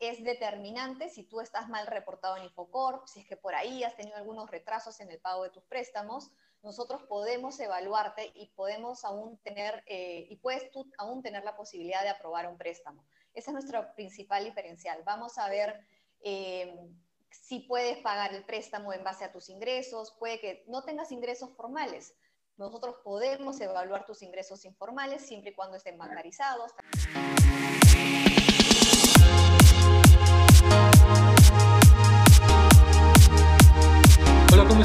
es determinante si tú estás mal reportado en Infocorp, si es que por ahí has tenido algunos retrasos en el pago de tus préstamos, nosotros podemos evaluarte y podemos aún tener, eh, y puedes tú aún tener la posibilidad de aprobar un préstamo. Ese es nuestro principal diferencial. Vamos a ver eh, si puedes pagar el préstamo en base a tus ingresos, puede que no tengas ingresos formales. Nosotros podemos evaluar tus ingresos informales siempre y cuando estén bancarizados.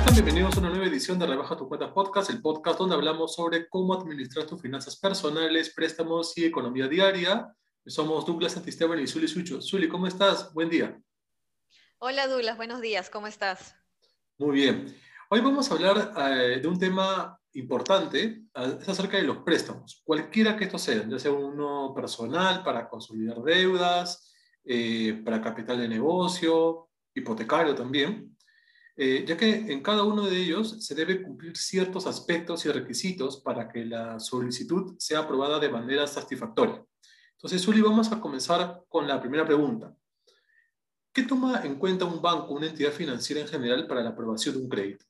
Están? Bienvenidos a una nueva edición de Rebaja tu Cuenta Podcast, el podcast donde hablamos sobre cómo administrar tus finanzas personales, préstamos y economía diaria. Somos Douglas Santisteban y Zuli Sucho. Zuli, ¿cómo estás? Buen día. Hola Douglas, buenos días, ¿cómo estás? Muy bien. Hoy vamos a hablar eh, de un tema importante, es acerca de los préstamos, cualquiera que esto sea, ya sea uno personal para consolidar deudas, eh, para capital de negocio, hipotecario también. Eh, ya que en cada uno de ellos se debe cumplir ciertos aspectos y requisitos para que la solicitud sea aprobada de manera satisfactoria. Entonces, Zuli, vamos a comenzar con la primera pregunta. ¿Qué toma en cuenta un banco, una entidad financiera en general, para la aprobación de un crédito?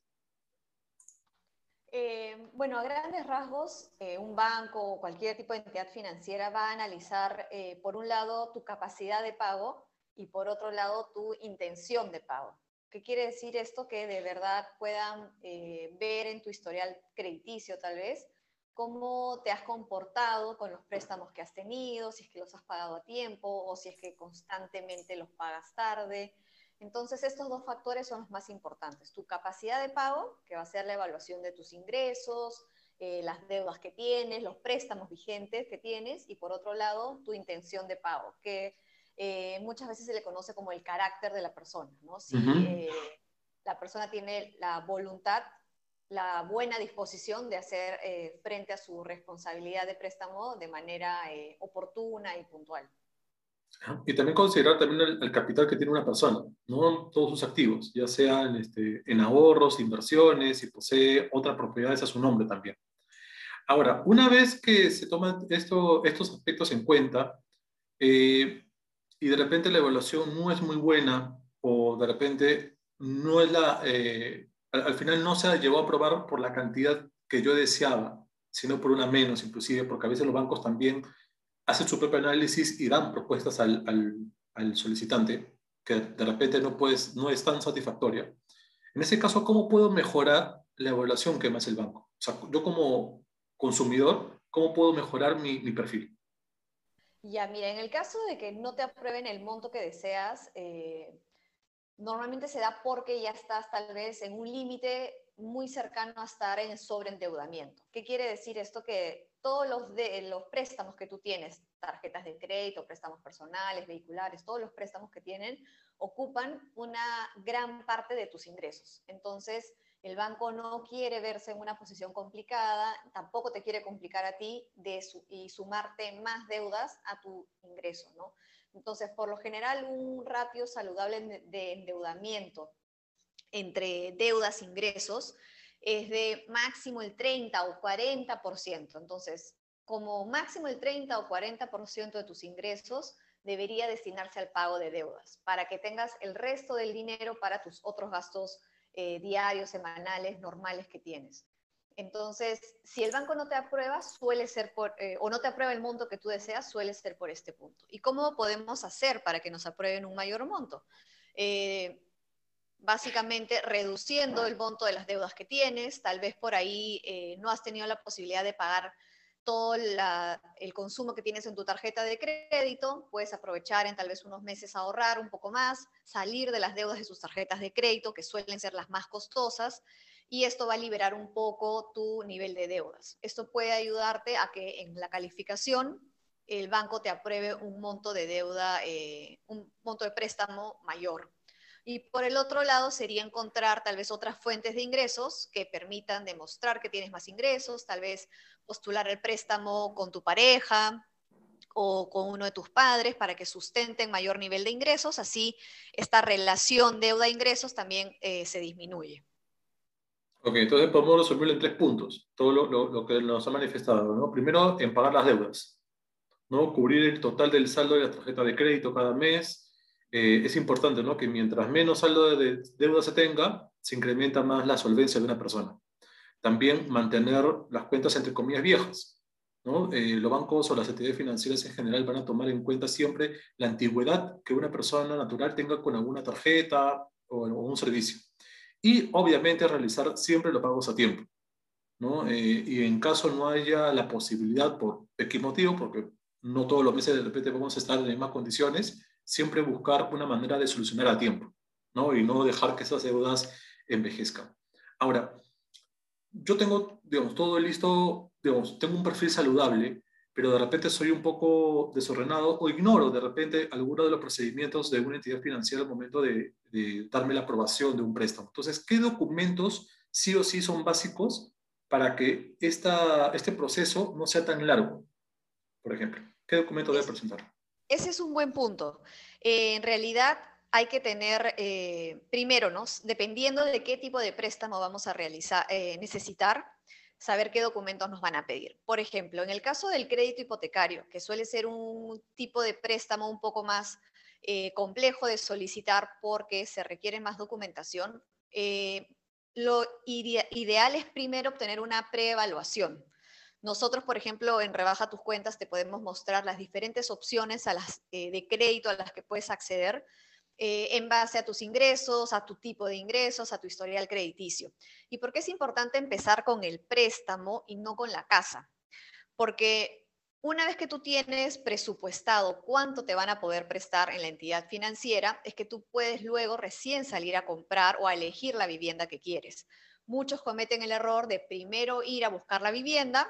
Eh, bueno, a grandes rasgos, eh, un banco o cualquier tipo de entidad financiera va a analizar, por un lado, tu capacidad de pago y por otro lado, tu intención de pago. ¿Qué quiere decir esto? Que de verdad puedan eh, ver en tu historial crediticio tal vez cómo te has comportado con los préstamos que has tenido, si es que los has pagado a tiempo o si es que constantemente los pagas tarde. Entonces, estos dos factores son los más importantes. Tu capacidad de pago, que va a ser la evaluación de tus ingresos, eh, las deudas que tienes, los préstamos vigentes que tienes, y por otro lado, tu intención de pago, que eh, muchas veces se le conoce como el carácter de la persona, ¿no? Si eh, la persona tiene la voluntad, la buena disposición de hacer eh, frente a su responsabilidad de préstamo de manera oportuna y puntual. Y también considerar también el, capital que tiene una persona, no todos sus activos, ya sean este, en ahorros, inversiones, si posee otras propiedades a su nombre también. Ahora, una vez que se toman esto, estos aspectos en cuenta, eh, y de repente la evaluación no es muy buena o de repente no es la, eh, al, final no se llevó a aprobar por la cantidad que yo deseaba, sino por una menos inclusive, porque a veces los bancos también hacen su propio análisis y dan propuestas al, solicitante que de repente no, puedes, no es tan satisfactoria. En ese caso, ¿cómo puedo mejorar la evaluación que me hace el banco? O sea, yo como consumidor, ¿cómo puedo mejorar mi perfil? Ya, mira, en el caso de que no te aprueben el monto que deseas, eh, normalmente se da porque ya estás tal vez en un límite muy cercano a estar en sobreendeudamiento. ¿Qué quiere decir esto? Que todos los, los préstamos que tú tienes, tarjetas de crédito, préstamos personales, vehiculares, todos los préstamos que tienen, ocupan una gran parte de tus ingresos. Entonces, el banco no quiere verse en una posición complicada, tampoco te quiere complicar a ti de y sumarte más deudas a tu ingreso, ¿no? Entonces, por lo general, un ratio saludable de endeudamiento entre deudas e ingresos es de máximo el 30 o 40%. Entonces, como máximo el 30 o 40% de tus ingresos debería destinarse al pago de deudas, para que tengas el resto del dinero para tus otros gastos eh, diarios, semanales, normales que tienes. Entonces, si el banco no te aprueba, suele ser por, eh, o no te aprueba el monto que tú deseas, suele ser por este punto. ¿Y cómo podemos hacer para que nos aprueben un mayor monto? Eh, básicamente reduciendo el monto de las deudas que tienes, tal vez por ahí no has tenido la posibilidad de pagar todo el consumo que tienes en tu tarjeta de crédito, puedes aprovechar en tal vez unos meses ahorrar un poco más, salir de las deudas de sus tarjetas de crédito, que suelen ser las más costosas, y esto va a liberar un poco tu nivel de deudas. Esto puede ayudarte a que en la calificación el banco te apruebe un monto de deuda, eh, un monto de préstamo mayor. Y por el otro lado sería encontrar tal vez otras fuentes de ingresos que permitan demostrar que tienes más ingresos, tal vez postular el préstamo con tu pareja o con uno de tus padres para que sustenten mayor nivel de ingresos, así esta relación deuda-ingresos también eh, se disminuye. Ok, entonces podemos resolverlo en tres puntos, todo lo, lo, que nos ha manifestado. ¿no? Primero, en pagar las deudas, ¿no? cubrir el total del saldo de la tarjeta de crédito cada mes, eh, es importante ¿no? que mientras menos saldo de deuda se tenga, se incrementa más la solvencia de una persona. También mantener las cuentas entre comillas viejas. ¿no? Eh, los bancos o las entidades financieras en general van a tomar en cuenta siempre la antigüedad que una persona natural tenga con alguna tarjeta o, un servicio. Y obviamente realizar siempre los pagos a tiempo. ¿no? Eh, y en caso no haya la posibilidad por X motivo, porque no todos los meses de repente vamos a estar en las mismas condiciones, siempre buscar una manera de solucionar a tiempo, ¿no? Y no dejar que esas deudas envejezcan. Ahora, yo tengo, digamos, todo listo, digamos, tengo un perfil saludable, pero de repente soy un poco desordenado o ignoro de repente alguno de los procedimientos de una entidad financiera al momento de, de darme la aprobación de un préstamo. Entonces, ¿qué documentos sí o sí son básicos para que esta, este proceso no sea tan largo, por ejemplo? ¿Qué documento debe presentar? Ese es un buen punto. Eh, en realidad hay que tener, eh, primero, dependiendo de qué tipo de préstamo vamos a realizar, eh, necesitar, saber qué documentos nos van a pedir. Por ejemplo, en el caso del crédito hipotecario, que suele ser un tipo de préstamo un poco más complejo de solicitar porque se requiere más documentación, lo ideal es primero obtener una preevaluación. Nosotros, por ejemplo, en Rebaja tus cuentas te podemos mostrar las diferentes opciones eh, de crédito a las que puedes acceder eh, en base a tus ingresos, a tu tipo de ingresos, a tu historial crediticio. ¿Y por qué es importante empezar con el préstamo y no con la casa? Porque una vez que tú tienes presupuestado cuánto te van a poder prestar en la entidad financiera, es que tú puedes luego recién salir a comprar o a elegir la vivienda que quieres. Muchos cometen el error de primero ir a buscar la vivienda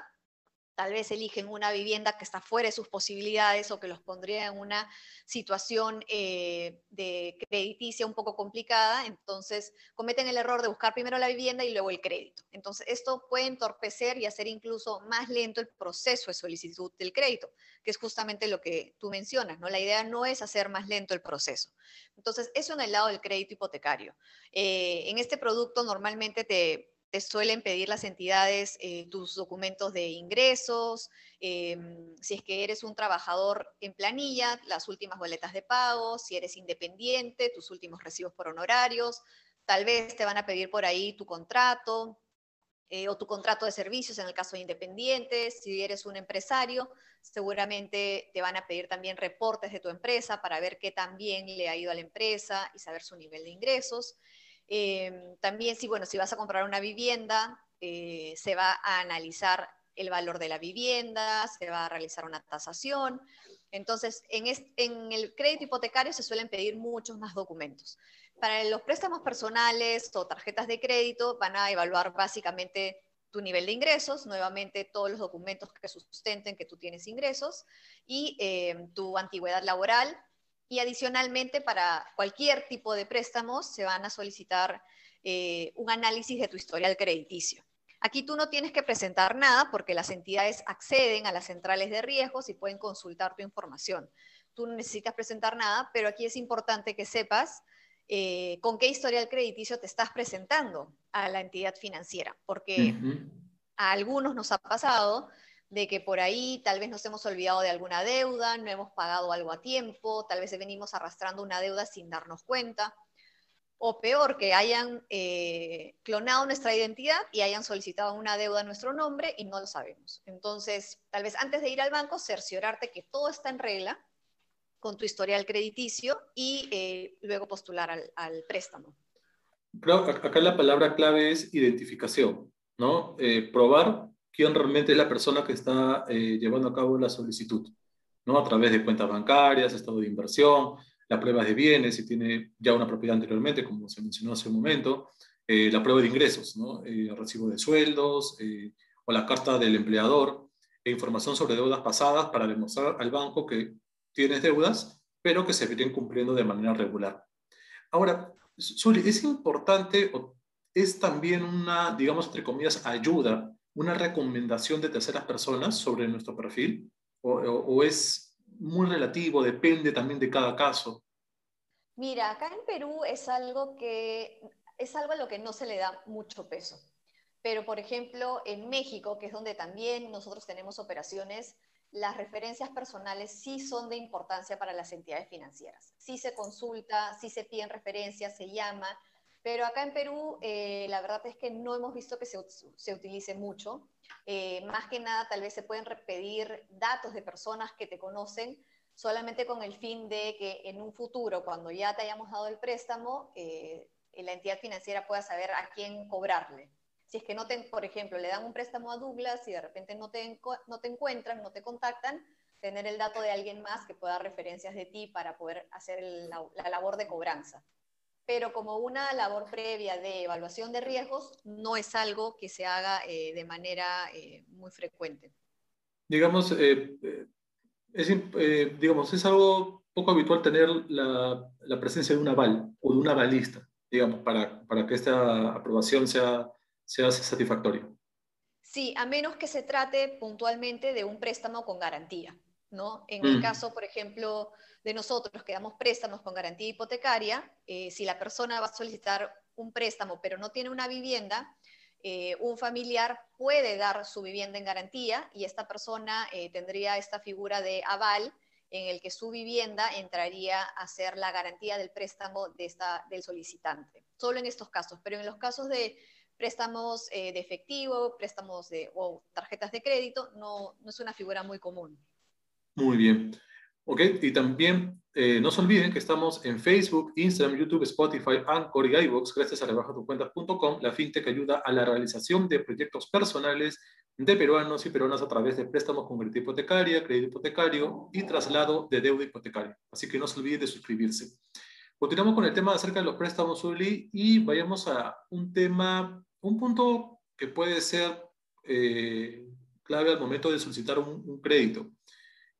tal vez eligen una vivienda que está fuera de sus posibilidades o que los pondría en una situación eh, de crediticia un poco complicada, entonces cometen el error de buscar primero la vivienda y luego el crédito. Entonces, esto puede entorpecer y hacer incluso más lento el proceso de solicitud del crédito, que es justamente lo que tú mencionas, ¿no? La idea no es hacer más lento el proceso. Entonces, eso en el lado del crédito hipotecario. Eh, en este producto normalmente te te suelen pedir las entidades eh, tus documentos de ingresos, em, si es que eres un trabajador en planilla, las últimas boletas de pago, si eres independiente, tus últimos recibos por honorarios, tal vez te van a pedir por ahí tu contrato eh, o tu contrato de servicios en el caso de independientes, si eres un empresario, seguramente te van a pedir también reportes de tu empresa para ver qué tan bien le ha ido a la empresa y saber su nivel de ingresos. Em, también, si, bueno, si vas a comprar una vivienda, eh, se va a analizar el valor de la vivienda, se va a realizar una tasación. Entonces, en, el crédito hipotecario se suelen pedir muchos más documentos. Para los préstamos personales o tarjetas de crédito van a evaluar básicamente tu nivel de ingresos, nuevamente todos los documentos que sustenten que tú tienes ingresos y em, tu antigüedad laboral, y adicionalmente, para cualquier tipo de préstamos, se van a solicitar eh, un análisis de tu historial crediticio. Aquí tú no tienes que presentar nada porque las entidades acceden a las centrales de riesgos y pueden consultar tu información. Tú no necesitas presentar nada, pero aquí es importante que sepas eh, con qué historial crediticio te estás presentando a la entidad financiera, porque a algunos nos ha pasado de que por ahí tal vez nos hemos olvidado de alguna deuda, no hemos pagado algo a tiempo, tal vez venimos arrastrando una deuda sin darnos cuenta, o peor, que hayan eh, clonado nuestra identidad y hayan solicitado una deuda a nuestro nombre y no lo sabemos. Entonces, tal vez antes de ir al banco, cerciorarte que todo está en regla con tu historial crediticio y eh, luego postular al, préstamo. Pero acá la palabra clave es identificación, ¿no? Eh, probar quién realmente es la persona que está eh, llevando a cabo la solicitud, ¿no? A través de cuentas bancarias, estado de inversión, la prueba de bienes, si tiene ya una propiedad anteriormente, como se mencionó hace un momento, eh, la prueba de ingresos, ¿no? Eh, recibo de sueldos o la carta del empleador, e información sobre deudas pasadas para demostrar al banco que tienes deudas, pero que se vienen cumpliendo de manera regular. Ahora, Suli, es importante, o es también una, digamos, entre comillas, ayuda una recomendación de terceras personas sobre nuestro perfil? ¿O, es muy relativo, depende también de cada caso? Mira, acá en Perú es algo que es algo a lo que no se le da mucho peso. Pero, por ejemplo, en México, que es donde también nosotros tenemos operaciones, las referencias personales sí son de importancia para las entidades financieras. Sí se consulta, sí se piden referencias, se llama, pero acá en Perú eh, la verdad es que no hemos visto que se, utilice mucho. Eh, más que nada, tal vez se pueden pedir datos de personas que te conocen solamente con el fin de que en un futuro, cuando ya te hayamos dado el préstamo, eh, la entidad financiera pueda saber a quién cobrarle. Si es que no te, por ejemplo, le dan un préstamo a Douglas y de repente no te, no te encuentran, no te contactan, tener el dato de alguien más que pueda dar referencias de ti para poder hacer la, labor de cobranza. Pero como una labor previa de evaluación de riesgos, no es algo que se haga eh, de manera eh, muy frecuente. Digamos, eh, es, digamos, es algo poco habitual tener la, la, presencia de un aval o de un avalista, digamos, para, para que esta aprobación sea se hace satisfactorio. Sí, a menos que se trate puntualmente de un préstamo con garantía. ¿No? En el mm. caso, por ejemplo, de nosotros que damos préstamos con garantía hipotecaria, eh, si la persona va a solicitar un préstamo pero no tiene una vivienda, eh, un familiar puede dar su vivienda en garantía y esta persona eh, tendría esta figura de aval en el que su vivienda entraría a ser la garantía del préstamo de esta, del solicitante. Solo en estos casos, pero en los casos de préstamos eh, de efectivo, préstamos de, o tarjetas de crédito, no, no, es una figura muy común. Muy bien. Ok, y también eh, no se olviden que estamos en Facebook, Instagram, YouTube, Spotify, Anchor y iVoox, gracias a rebajatucuentas.com, la fintech ayuda a la realización de proyectos personales de peruanos y peruanas a través de préstamos con crédito hipotecaria, crédito hipotecario y traslado de deuda hipotecaria. Así que no se olviden de suscribirse. Continuamos con el tema acerca de los préstamos, Uli, y vayamos a un tema un punto que puede ser eh, clave al momento de solicitar un, crédito,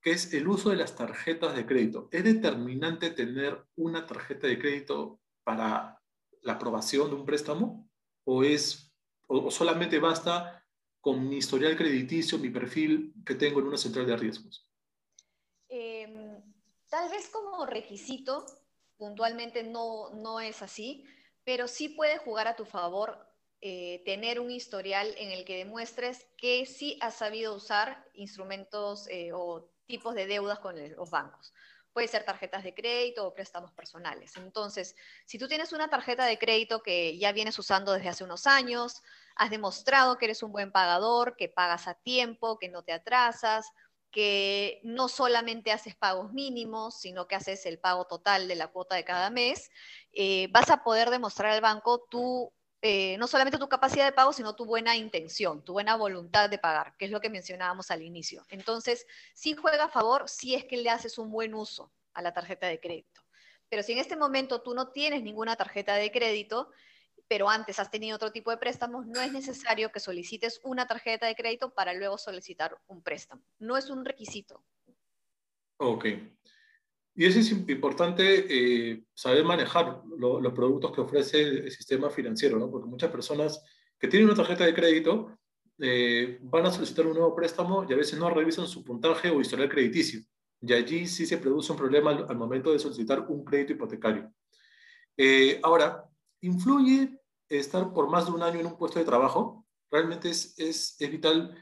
que es el uso de las tarjetas de crédito. ¿Es determinante tener una tarjeta de crédito para la aprobación de un préstamo? ¿O, es, o, solamente basta con mi historial crediticio, mi perfil que tengo en una central de riesgos? Em, tal vez como requisito, puntualmente no, no es así, pero sí puede jugar a tu favor eh, tener un historial en el que demuestres que sí has sabido usar instrumentos eh, o tipos de deudas con los bancos. Puede ser tarjetas de crédito o préstamos personales. Entonces, si tú tienes una tarjeta de crédito que ya vienes usando desde hace unos años, has demostrado que eres un buen pagador, que pagas a tiempo, que no te atrasas, que no solamente haces pagos mínimos, sino que haces el pago total de la cuota de cada mes, eh, vas a poder demostrar al banco tu eh, no solamente tu capacidad de pago, sino tu buena intención, tu buena voluntad de pagar, que es lo que mencionábamos al inicio. Entonces, sí juega a favor si es que le haces un buen uso a la tarjeta de crédito. Pero si en este momento tú no tienes ninguna tarjeta de crédito, pero antes has tenido otro tipo de préstamos, no es necesario que solicites una tarjeta de crédito para luego solicitar un préstamo. No es un requisito. Ok. Y eso es importante eh, saber manejar los productos que ofrece el sistema financiero, ¿no? porque muchas personas que tienen una tarjeta de crédito eh, van a solicitar un nuevo préstamo y a veces no revisan su puntaje o historial crediticio. Y allí sí se produce un problema al, momento de solicitar un crédito hipotecario. Eh, ahora, ¿influye estar por más de un año en un puesto de trabajo? Realmente es, es, es vital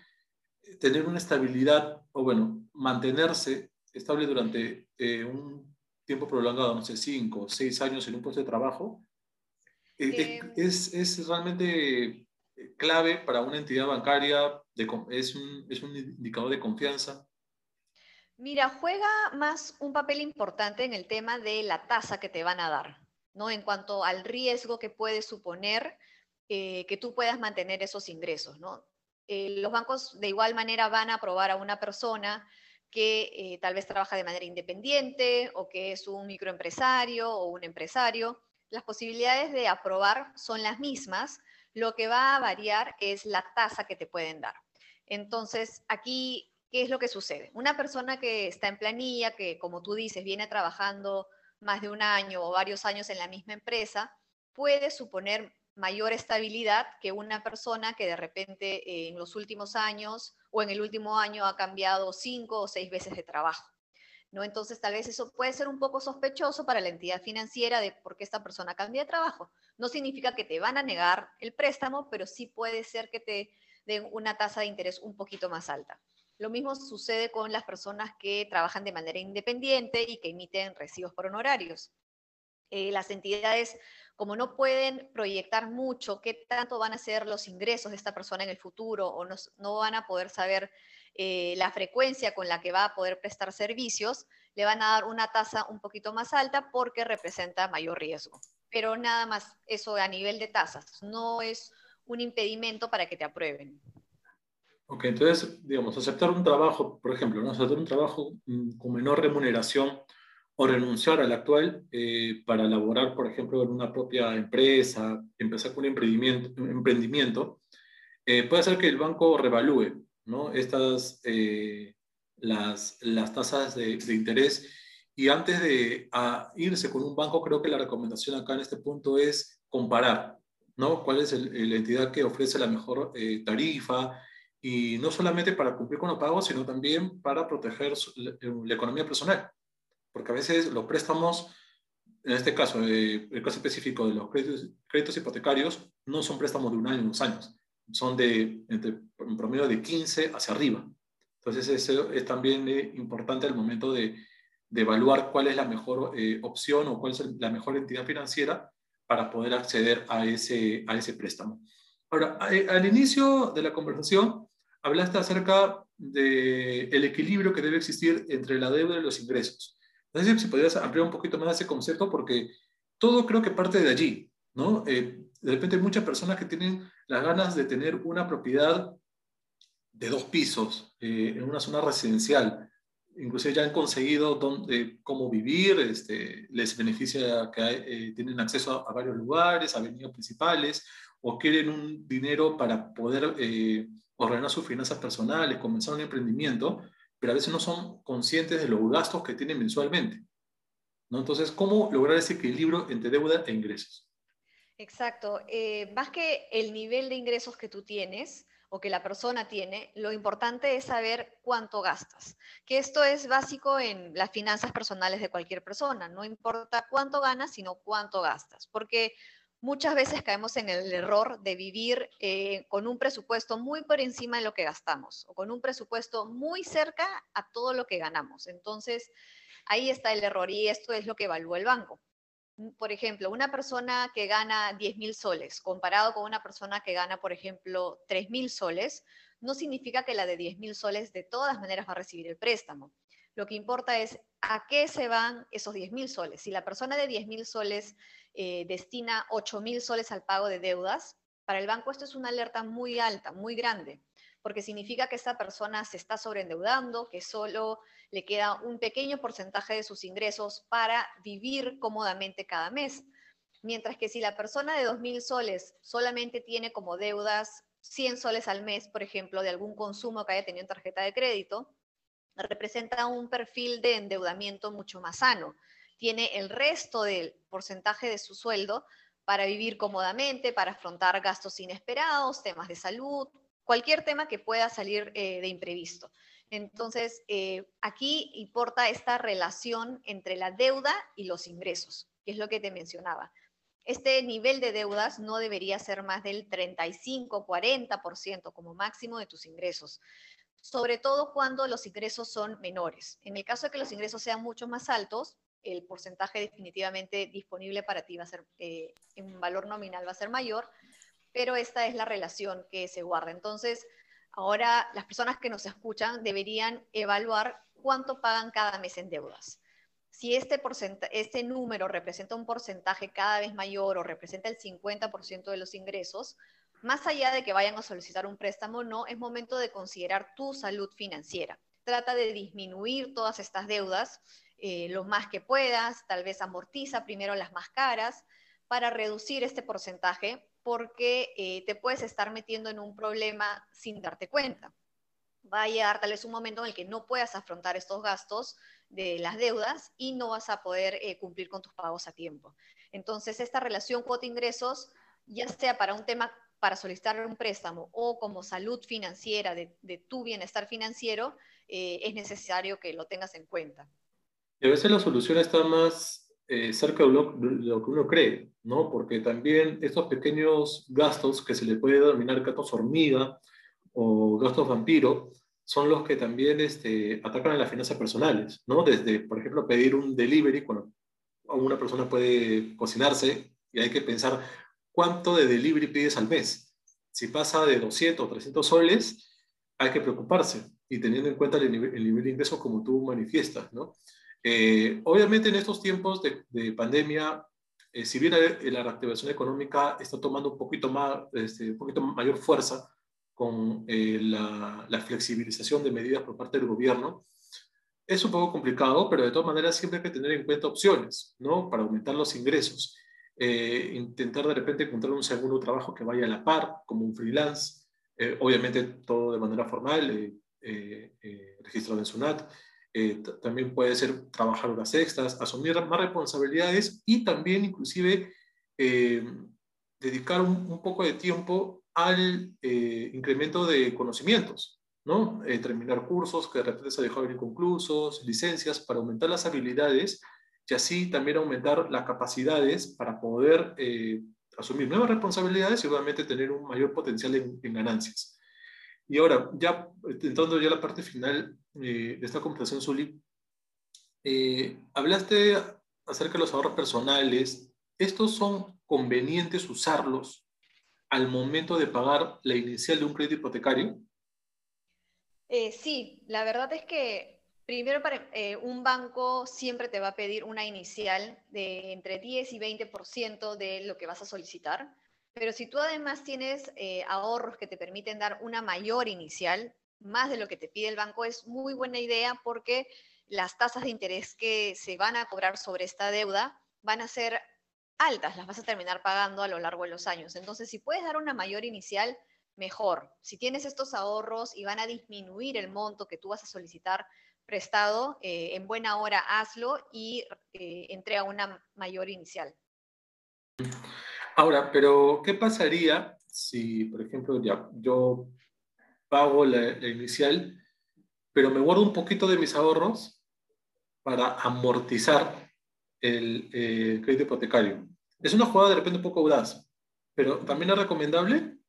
tener una estabilidad o, bueno, mantenerse estable durante eh, un tiempo prolongado, no sé, cinco seis años en un puesto de trabajo, eh, em. es, es, realmente clave para una entidad bancaria, de, es, un, es un indicador de confianza. Mira, juega más un papel importante en el tema de la tasa que te van a dar, ¿no? En cuanto al riesgo que puede suponer eh, que tú puedas mantener esos ingresos, ¿no? los bancos de igual manera van a aprobar a una persona que eh, tal vez trabaja de manera independiente o que es un microempresario o un empresario. Las posibilidades de aprobar son las mismas, lo que va a variar es la tasa que te pueden dar. Entonces, aquí, ¿qué es lo que sucede? Una persona que está en planilla, que como tú dices, viene trabajando más de un año o varios años en la misma empresa, puede suponer mayor estabilidad que una persona que de repente eh, en los últimos años o en el último año ha cambiado cinco o seis veces de trabajo. ¿no? Entonces, tal vez eso puede ser un poco sospechoso para la entidad financiera de por qué esta persona cambia de trabajo. No significa que te van a negar el préstamo, pero sí puede ser que te den una tasa de interés un poquito más alta. Lo mismo sucede con las personas que trabajan de manera independiente y que emiten recibos por honorarios. Eh, las entidades, como no pueden proyectar mucho qué tanto van a ser los ingresos de esta persona en el futuro o no, van a poder saber eh, la frecuencia con la que va a poder prestar servicios, le van a dar una tasa un poquito más alta porque representa mayor riesgo. Pero nada más, eso a nivel de tasas, no es un impedimento para que te aprueben. Ok, entonces, digamos, aceptar un trabajo, por ejemplo, ¿no? aceptar un trabajo mm, con menor remuneración o renunciar al actual eh, para elaborar, por ejemplo, en una propia empresa, empezar con un emprendimiento, emprendimiento eh, puede hacer que el banco revalúe ¿no? Estas, eh, las, las tasas de, de, interés. Y antes de irse con un banco, creo que la recomendación acá en este punto es comparar, ¿no? ¿Cuál es la entidad que ofrece la mejor tarifa? y no solamente para cumplir con los pagos, sino también para proteger la, economía personal. Porque a veces los préstamos, en este caso, eh, el caso específico de los créditos, créditos, hipotecarios, no son préstamos de un año, dos años, son de entre, promedio de 15 hacia arriba. Entonces, eso es también eh, importante al momento de, de, evaluar cuál es la mejor eh, opción o cuál es la mejor entidad financiera para poder acceder a ese, a ese préstamo. Ahora, al inicio de la conversación, hablaste acerca del el equilibrio que debe existir entre la deuda y los ingresos. Sé si podrías ampliar un poquito más ese concepto porque todo creo que parte de allí, ¿no? Eh, de repente hay muchas personas que tienen las ganas de tener una propiedad de dos pisos eh, en una zona residencial. Inclusive ya han conseguido dónde, cómo vivir, este, les beneficia que eh, tienen acceso a, varios lugares, avenidas principales, o quieren un dinero para poder ordenar sus finanzas personales, comenzar un emprendimiento, a veces no son conscientes de los gastos que tienen mensualmente. ¿no? Entonces, ¿cómo lograr ese equilibrio entre deuda e ingresos? Exacto. Eh, más que el nivel de ingresos que tú tienes o que la persona tiene, lo importante es saber cuánto gastas. Que esto es básico en las finanzas personales de cualquier persona. No importa cuánto ganas, sino cuánto gastas. Porque muchas veces caemos en el error de vivir eh, con un presupuesto muy por encima de lo que gastamos o con un presupuesto muy cerca a todo lo que ganamos. Entonces, ahí está el error y esto es lo que evalúa el banco. Mm, por ejemplo, una persona que gana 10 mil soles comparado con una persona que gana, por ejemplo, 3 mil soles, no significa que la de 10 mil soles de todas maneras va a recibir el préstamo. Lo que importa es a qué se van esos 10 mil soles. Si la persona de 10 mil soles eh, destina 8 mil soles al pago de deudas, para el banco esto es una alerta muy alta, muy grande, porque significa que esta persona se está sobreendeudando, que solo le queda un pequeño porcentaje de sus ingresos para vivir cómodamente cada mes. Mientras que si la persona de 2 mil soles solamente tiene como deudas 100 soles al mes, por ejemplo, de algún consumo que haya tenido en tarjeta de crédito, representa un perfil de endeudamiento mucho más sano tiene el resto del porcentaje de su sueldo para vivir cómodamente, para afrontar gastos inesperados, temas de salud, cualquier tema que pueda salir eh, de imprevisto. Entonces, eh, aquí importa esta relación entre la deuda y los ingresos, que es lo que te mencionaba. Este nivel de deudas no debería ser más del 35-40% como máximo de tus ingresos, sobre todo cuando los ingresos son menores. En el caso de que los ingresos sean mucho más altos, el porcentaje definitivamente disponible para ti va a ser, eh, en valor nominal va a ser mayor, pero esta es la relación que se guarda. Entonces, ahora las personas que nos escuchan deberían evaluar cuánto pagan cada mes en deudas. Si este, este número representa un porcentaje cada vez mayor o representa el 50% de los ingresos, más allá de que vayan a solicitar un préstamo, no, es momento de considerar tu salud financiera. Trata de disminuir todas estas deudas eh, lo más que puedas, tal vez amortiza primero las más caras para reducir este porcentaje porque eh, te puedes estar metiendo en un problema sin darte cuenta. Va a llegar tal vez un momento en el que no puedas afrontar estos gastos de las deudas y no vas a poder eh, cumplir con tus pagos a tiempo. Entonces, esta relación cuota-ingresos, ya sea para un tema para solicitar un préstamo o como salud financiera de, tu bienestar financiero, es necesario que lo tengas en cuenta. Y a veces la solución está más eh, cerca de lo, que uno cree, ¿no? Porque también estos pequeños gastos que se le puede denominar gastos hormiga o gastos vampiro, son los que también este, atacan a las finanzas personales, ¿no? Desde, por ejemplo, pedir un delivery, cuando una persona puede cocinarse y hay que pensar cuánto de delivery pides al mes. Si pasa de 200 o 300 soles, hay que preocuparse y teniendo en cuenta el nivel, de ingresos como tú manifiestas, ¿no? Eh, obviamente en estos tiempos de, pandemia, eh, si bien la reactivación económica está tomando un poquito, más, este, un poquito mayor fuerza con eh, la, la, flexibilización de medidas por parte del gobierno, es un poco complicado, pero de todas maneras siempre hay que tener en cuenta opciones, ¿no? Para aumentar los ingresos. intentar de repente encontrar un segundo trabajo que vaya a la par, como un freelance, obviamente todo de manera formal, eh, eh, registrado en SUNAT. Eh, también puede ser trabajar horas extras, asumir más responsabilidades y también inclusive dedicar un, poco de tiempo al incremento de conocimientos, ¿no? terminar cursos que de repente se dejado inconclusos, licencias para aumentar las habilidades y así también aumentar las capacidades para poder asumir nuevas responsabilidades y obviamente tener un mayor potencial en ganancias. Y ahora, ya entrando ya a la parte final eh, de esta conversación, Zuli, eh, hablaste acerca de los ahorros personales. ¿Estos son convenientes usarlos al momento de pagar la inicial de un crédito hipotecario? Eh, sí, la verdad es que primero para, un banco siempre te va a pedir una inicial de entre 10 y 20% de lo que vas a solicitar. Pero si tú además tienes eh, ahorros que te permiten dar una mayor inicial, más de lo que te pide el banco, es muy buena idea porque las tasas de interés que se van a cobrar sobre esta deuda van a ser altas, las vas a terminar pagando a lo largo de los años. Entonces, si puedes dar una mayor inicial, mejor. Si tienes estos ahorros y van a disminuir el monto que tú vas a solicitar prestado, eh, en buena hora hazlo y eh, entrega una mayor inicial. Ahora, pero ¿qué pasaría si, por ejemplo, ya, yo pago la, inicial, pero me guardo un poquito de mis ahorros para amortizar el eh, crédito hipotecario? Es una jugada de repente un poco audaz, pero ¿también es recomendable?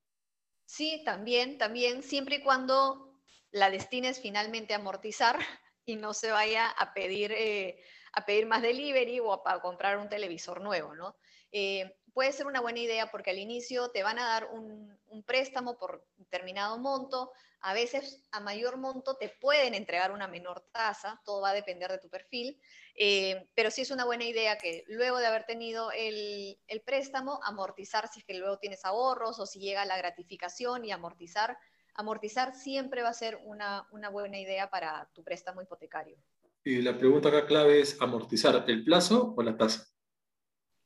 Sí, también, también, siempre y cuando la destines finalmente a amortizar y no se vaya a pedir, eh, a pedir más delivery o a, comprar un televisor nuevo, ¿no? Eh, puede ser una buena idea porque al inicio te van a dar un, préstamo por determinado monto, a veces a mayor monto te pueden entregar una menor tasa, todo va a depender de tu perfil, eh, pero sí es una buena idea que luego de haber tenido el, préstamo, amortizar si es que luego tienes ahorros o si llega la gratificación y amortizar. Amortizar siempre va a ser una, una buena idea para tu préstamo hipotecario. Y la pregunta acá clave es amortizar el plazo o la tasa.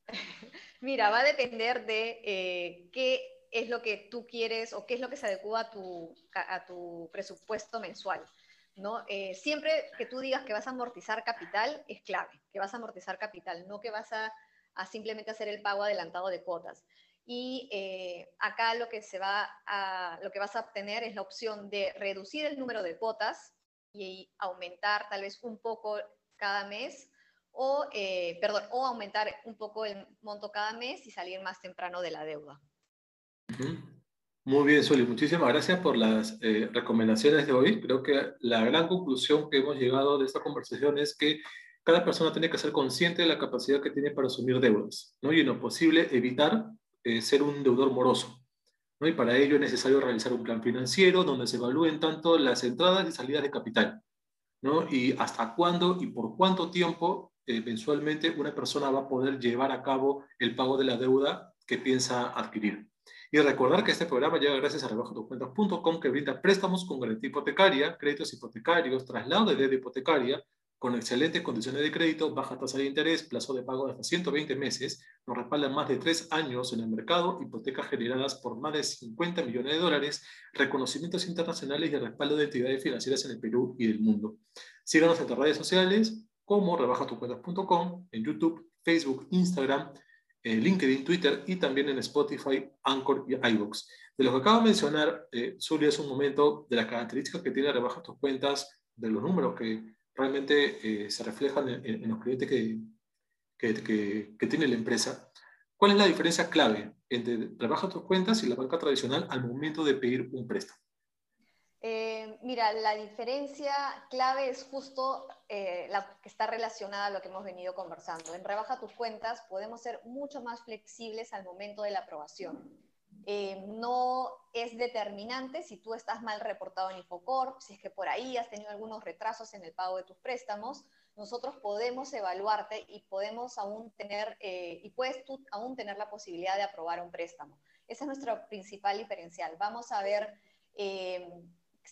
Mira, va a depender de eh, qué es lo que tú quieres o qué es lo que se adecua a tu, a tu presupuesto mensual. ¿no? Eh, siempre que tú digas que vas a amortizar capital, es clave, que vas a amortizar capital, no que vas a, simplemente hacer el pago adelantado de cuotas. Y eh, acá lo que, se va a, lo que vas a obtener es la opción de reducir el número de cuotas y aumentar tal vez un poco cada mes o, eh, perdón, o aumentar un poco el monto cada mes y salir más temprano de la deuda. Muy bien, Soli, muchísimas gracias por las eh, recomendaciones de hoy. Creo que la gran conclusión que hemos llegado de esta conversación es que cada persona tiene que ser consciente de la capacidad que tiene para asumir deudas, ¿no? y en lo posible evitar eh, ser un deudor moroso. ¿no? Y para ello es necesario realizar un plan financiero donde se evalúen tanto las entradas y salidas de capital, ¿no? y hasta cuándo y por cuánto tiempo eventualmente una persona va a poder llevar a cabo el pago de la deuda que piensa adquirir. Y recordar que este programa llega gracias a rebajatucuentas.com que brinda préstamos con garantía hipotecaria, créditos hipotecarios, traslado de deuda hipotecaria, con excelentes condiciones de crédito, baja tasa de interés, plazo de pago de hasta 120 meses, nos respaldan más de tres años en el mercado, hipotecas generadas por más de 50 millones de dólares, reconocimientos internacionales y respaldo de entidades financieras en el Perú y el mundo. Síganos en nuestras redes sociales, como rebajatucuentas.com, en YouTube, Facebook, Instagram, eh, LinkedIn, Twitter y también en Spotify, Anchor y iVoox. De lo que acabo de mencionar, eh, Zulia, es un momento de las características que tiene Rebaja tus cuentas, de los números que realmente eh, se reflejan en, los clientes que, que, que, tiene la empresa. ¿Cuál es la diferencia clave entre Rebaja tus cuentas y la banca tradicional al momento de pedir un préstamo? Eh, mira, la diferencia clave es justo eh, la que está relacionada a lo que hemos venido conversando. En Rebaja tus cuentas podemos ser mucho más flexibles al momento de la aprobación. Eh, no es determinante si tú estás mal reportado en Infocorp, si es que por ahí has tenido algunos retrasos en el pago de tus préstamos, nosotros podemos evaluarte y podemos aún tener, y puedes tú aún tener la posibilidad de aprobar un préstamo. Ese es nuestro principal diferencial. Vamos a ver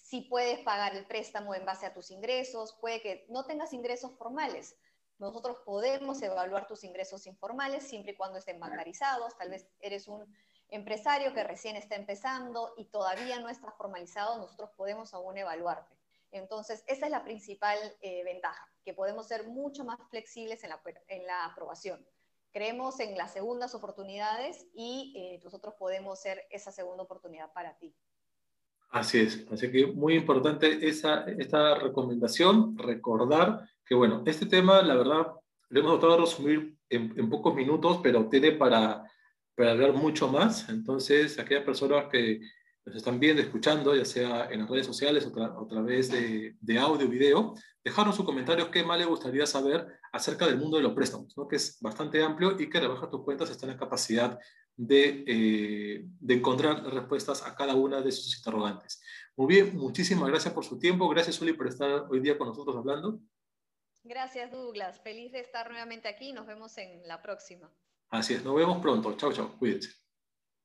si puedes pagar el préstamo en base a tus ingresos, puede que no tengas ingresos formales. Nosotros podemos evaluar tus ingresos informales siempre y cuando estén bancarizados. Tal vez eres un empresario que recién está empezando y todavía no está formalizado, nosotros podemos aún evaluarte. Entonces, esa es la principal eh, ventaja, que podemos ser mucho más flexibles en la, aprobación. Creemos en las segundas oportunidades y eh, nosotros podemos ser esa segunda oportunidad para ti. Así es, así que muy importante esa, esta recomendación, recordar que, bueno, este tema, la verdad, lo hemos tratado de resumir en, pocos minutos, pero tiene para, para hablar mucho más. Entonces, aquellas personas que nos están viendo, escuchando, ya sea en las redes sociales o, a través de, de audio o video, dejaron sus comentarios qué más les gustaría saber acerca del mundo de los préstamos, ¿no? que es bastante amplio y que Rebaja tus cuentas está en la capacidad eh, de, encontrar respuestas a cada una de sus interrogantes. Muy bien, muchísimas gracias por su tiempo. Gracias, Uli, por estar hoy día con nosotros hablando. Gracias, Douglas. Feliz de estar nuevamente aquí. Nos vemos en la próxima. Así es, nos vemos pronto. Chao, chao. Cuídense.